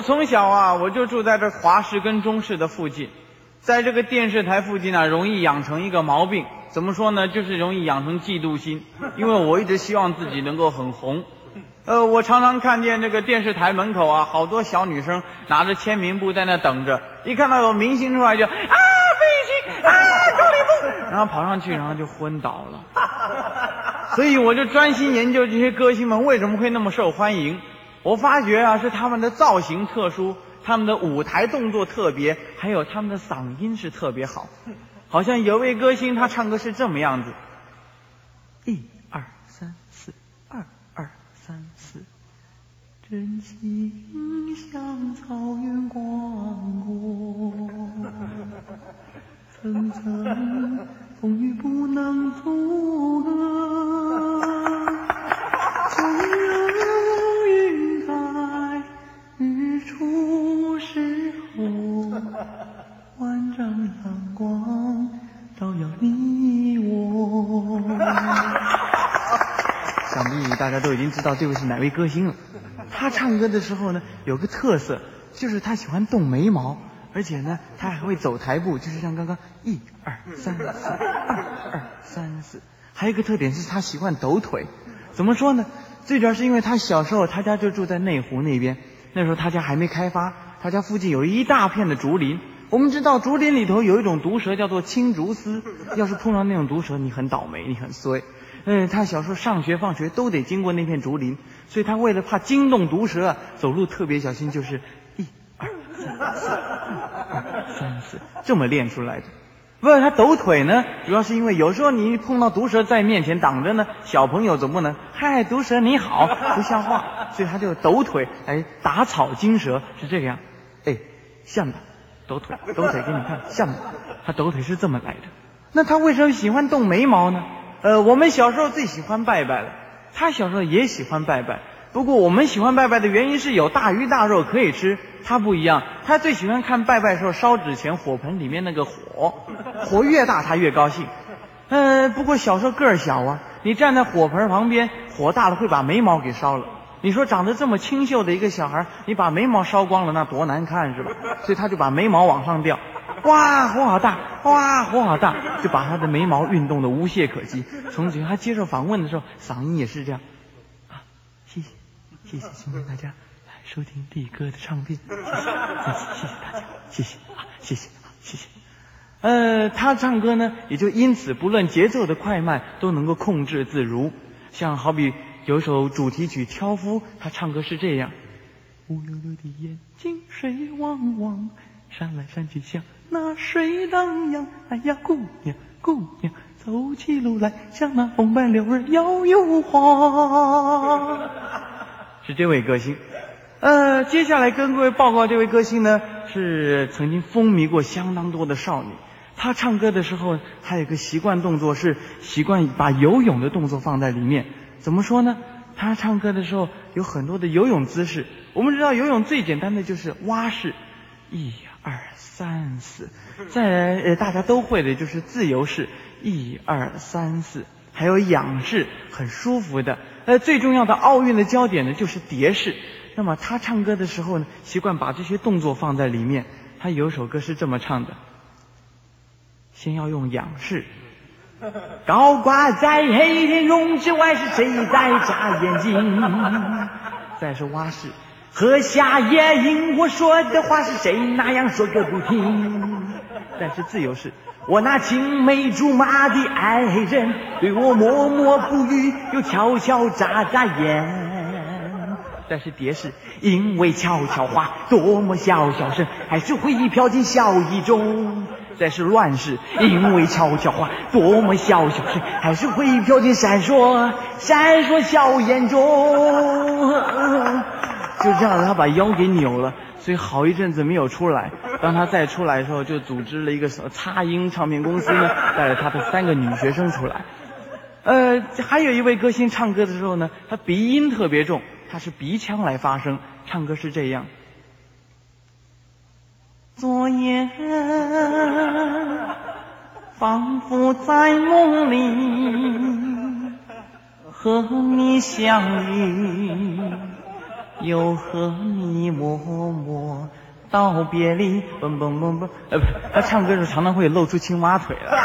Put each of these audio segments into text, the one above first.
我从小啊，我就住在这华视跟中视的附近，在这个电视台附近呢，容易养成一个毛病，怎么说呢？就是容易养成嫉妒心，因为我一直希望自己能够很红。呃，我常常看见这个电视台门口啊，好多小女生拿着签名簿在那等着，一看到有明星出来就啊，费玉清啊，周立波，然后跑上去，然后就昏倒了。所以我就专心研究这些歌星们为什么会那么受欢迎。我发觉啊，是他们的造型特殊，他们的舞台动作特别，还有他们的嗓音是特别好。好像有位歌星，他唱歌是这么样子：一二三四，二二三四，真心像草原广阔，层层风雨不能阻隔，大家都已经知道这位是哪位歌星了。他唱歌的时候呢，有个特色，就是他喜欢动眉毛，而且呢，他还会走台步，就是像刚刚一二三四，二二三四。还有一个特点是他喜欢抖腿，怎么说呢？最主要是因为他小时候他家就住在内湖那边，那时候他家还没开发，他家附近有一大片的竹林。我们知道竹林里头有一种毒蛇叫做青竹丝，要是碰到那种毒蛇，你很倒霉，你很衰。嗯，他小时候上学放学都得经过那片竹林，所以他为了怕惊动毒蛇，走路特别小心，就是一二三四，二二三四这么练出来的。不是他抖腿呢，主要是因为有时候你碰到毒蛇在面前挡着呢，小朋友总不能嗨毒蛇你好，不像话，所以他就抖腿来打草惊蛇，是这个样。哎，像的抖腿，抖腿给你看，像的他抖腿是这么来的。那他为什么喜欢动眉毛呢？呃，我们小时候最喜欢拜拜了，他小时候也喜欢拜拜。不过我们喜欢拜拜的原因是有大鱼大肉可以吃，他不一样，他最喜欢看拜拜时候烧纸钱火盆里面那个火，火越大他越高兴。呃，不过小时候个儿小啊，你站在火盆旁边，火大了会把眉毛给烧了。你说长得这么清秀的一个小孩，你把眉毛烧光了，那多难看是吧？所以他就把眉毛往上吊。哇，火好大！哇，火好大！就把他的眉毛运动的无懈可击。从此他接受访问的时候，嗓音也是这样。啊，谢谢，谢谢，谢谢大家来收听力哥的唱片，谢谢，谢谢，谢谢大家，谢谢啊，谢谢啊，谢谢。呃，他唱歌呢，也就因此不论节奏的快慢都能够控制自如。像好比有首主题曲《挑夫》，他唱歌是这样：乌溜溜的眼睛，水汪汪，闪来闪去像。那水荡漾，哎呀，姑娘，姑娘，走起路来像那风摆柳儿摇又晃。是这位歌星。呃，接下来跟各位报告这位歌星呢，是曾经风靡过相当多的少女。她唱歌的时候，还有个习惯动作是习惯把游泳的动作放在里面。怎么说呢？她唱歌的时候有很多的游泳姿势。我们知道游泳最简单的就是蛙式，一二。三四，再来呃，大家都会的就是自由式，一二三四，还有仰式，很舒服的。呃，最重要的奥运的焦点呢，就是蝶式。那么他唱歌的时候呢，习惯把这些动作放在里面。他有首歌是这么唱的：先要用仰式，高挂在黑天空之外是谁在眨眼睛？再是蛙式。和夏夜萤火说的话是谁那样说个不停？但是自由是，我那青梅竹马的爱人对我默默不语，又悄悄眨眨眼。但是蝶是，因为悄悄话多么小小声，还是会飘进笑意中。再是乱世，因为悄悄话多么小小声，还是会飘进闪烁闪烁笑颜中。就这样，他把腰给扭了，所以好一阵子没有出来。当他再出来的时候，就组织了一个什么擦音唱片公司呢，带着他的三个女学生出来。呃，还有一位歌星唱歌的时候呢，他鼻音特别重，他是鼻腔来发声，唱歌是这样。昨夜仿佛在梦里和你相遇。又和你默默道别离，嘣嘣嘣嘣，呃不，他唱歌时候常常会露出青蛙腿来。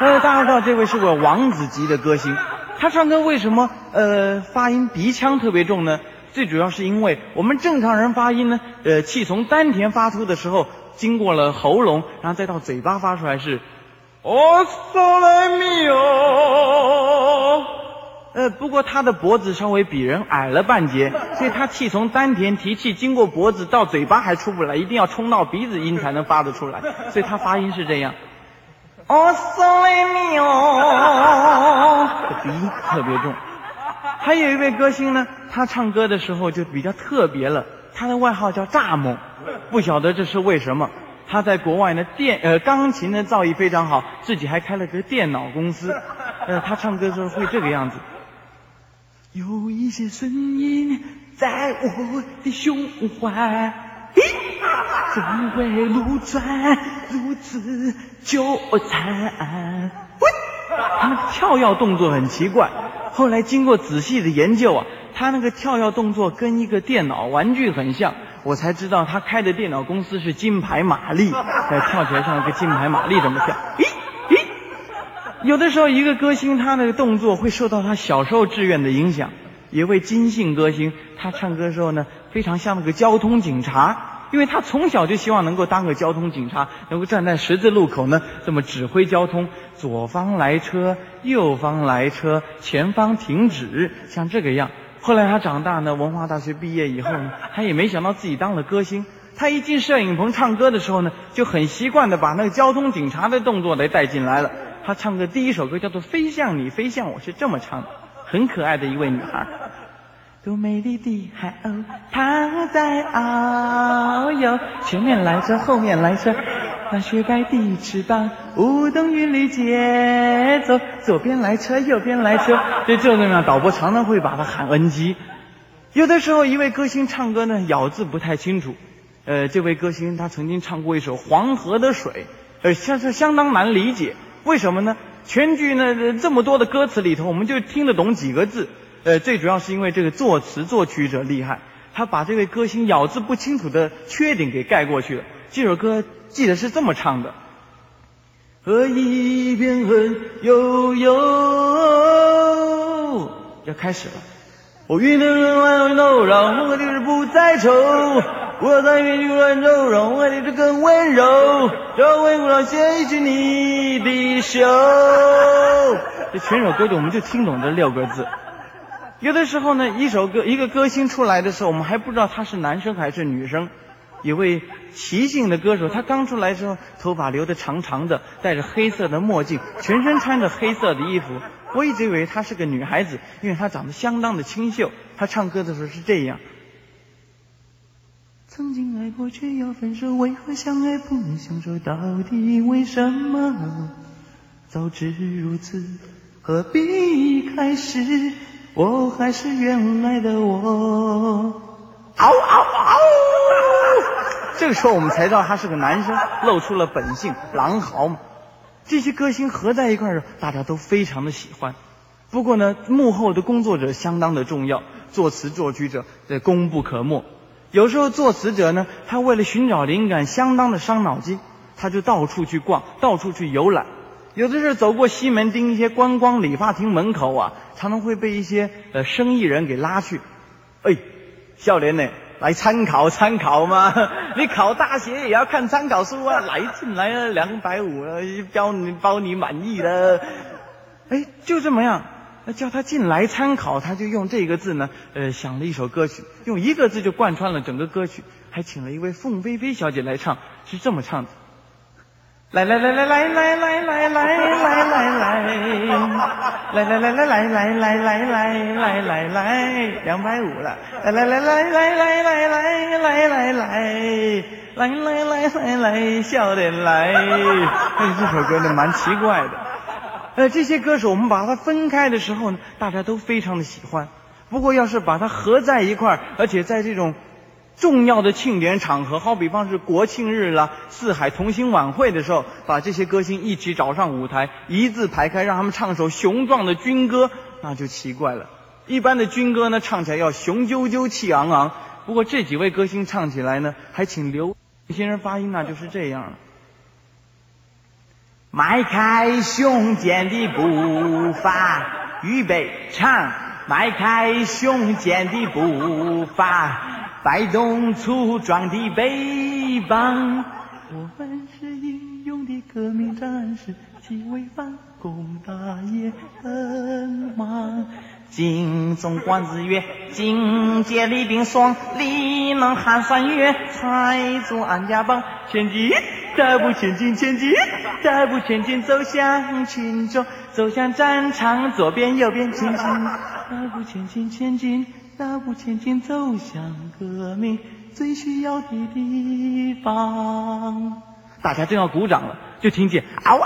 呃，大家知道这位是个王子级的歌星，他唱歌为什么呃发音鼻腔特别重呢？最主要是因为我们正常人发音呢，呃，气从丹田发出的时候，经过了喉咙，然后再到嘴巴发出来是。哦，嗦来咪哦。呃，不过他的脖子稍微比人矮了半截，所以他气从丹田提气，经过脖子到嘴巴还出不来，一定要冲到鼻子音才能发得出来，所以他发音是这样。哦，嗦来咪哦，鼻音特别重。还有一位歌星呢，他唱歌的时候就比较特别了，他的外号叫蚱蜢，不晓得这是为什么。他在国外呢，电呃钢琴的造诣非常好，自己还开了个电脑公司。呃，他唱歌的时候会这个样子。有一些声音在我的胸怀，总会流转如此纠缠。他那个跳跃动作很奇怪，后来经过仔细的研究啊，他那个跳跃动作跟一个电脑玩具很像。我才知道他开的电脑公司是金牌玛丽，在，跳起来像一个金牌玛丽这么跳。咦，有的时候一个歌星他那个动作会受到他小时候志愿的影响。一位金姓歌星，他唱歌的时候呢，非常像那个交通警察，因为他从小就希望能够当个交通警察，能够站在十字路口呢，这么指挥交通，左方来车，右方来车，前方停止，像这个样。后来他长大呢，文化大学毕业以后呢，他也没想到自己当了歌星。他一进摄影棚唱歌的时候呢，就很习惯的把那个交通警察的动作给带进来了。他唱的第一首歌叫做《飞向你，飞向我》，是这么唱的，很可爱的一位女孩。多美丽的海鸥，它在遨游，前面来车，后面来车。那雪白的翅膀舞动韵律节奏，左边来车，右边来车，就这样，导播常常会把他喊 NG。有的时候，一位歌星唱歌呢，咬字不太清楚。呃，这位歌星他曾经唱过一首《黄河的水》，呃，相是相当难理解。为什么呢？全剧呢这么多的歌词里头，我们就听得懂几个字。呃，最主要是因为这个作词作曲者厉害，他把这位歌星咬字不清楚的缺点给盖过去了。这首歌。记得是这么唱的：河一片恨悠悠，要开始了。我云的人万柔，让我的日不再愁。我在云里乱走，让我的日更温柔。这回我要牵起你的手。这全首歌曲我们就听懂这六个字。有的时候呢，一首歌一个歌星出来的时候，我们还不知道他是男生还是女生。有位齐姓的歌手，他刚出来时候，头发留的长长的，戴着黑色的墨镜，全身穿着黑色的衣服。我一直以为她是个女孩子，因为她长得相当的清秀。她唱歌的时候是这样：曾经爱过却要分手，为何相爱不能相守？到底为什么？早知如此，何必开始？我还是原来的我。嗷嗷嗷！这个时候我们才知道他是个男生，露出了本性，狼嚎嘛。这些歌星合在一块儿，大家都非常的喜欢。不过呢，幕后的工作者相当的重要，作词作曲者功不可没。有时候作词者呢，他为了寻找灵感，相当的伤脑筋，他就到处去逛，到处去游览。有的是走过西门町一些观光理发厅门口啊，常常会被一些呃生意人给拉去。哎，笑脸呢？来参考 参考嘛，你考大学也要看参考书啊！来进来了两百五，包你包你满意的。哎，就这么样，那叫他进来参考，他就用这个字呢，呃，想了一首歌曲，用一个字就贯穿了整个歌曲，还请了一位凤飞飞小姐来唱，是这么唱的。来来来来来来来来来来来来。来来来来来来来来来来来来，两百五了。来来来来来来来来来来来来来来来，笑脸来。哎，这首歌呢蛮奇怪的。呃，这些歌手我们把它分开的时候呢，大家都非常的喜欢。不过要是把它合在一块儿，而且在这种。重要的庆典场合，好比方是国庆日啦、四海同心晚会的时候，把这些歌星一起找上舞台，一字排开，让他们唱首雄壮的军歌，那就奇怪了。一般的军歌呢，唱起来要雄赳赳、气昂昂；不过这几位歌星唱起来呢，还请刘先生发音那就是这样。迈开胸前的步伐，预备唱。迈开胸前的步伐，摆动粗壮的背膀。我们是英勇的革命战士，既为反攻打也很忙。精忠广日月，警戒李冰霜，力能寒山月，踩住安家邦。前进，大步前进，前进，大步前进，走向群众，走向战场，左边右边前进，大步前进，前进，大步前进，走向革命最需要的地方。大家正要鼓掌了，就听见嗷嗷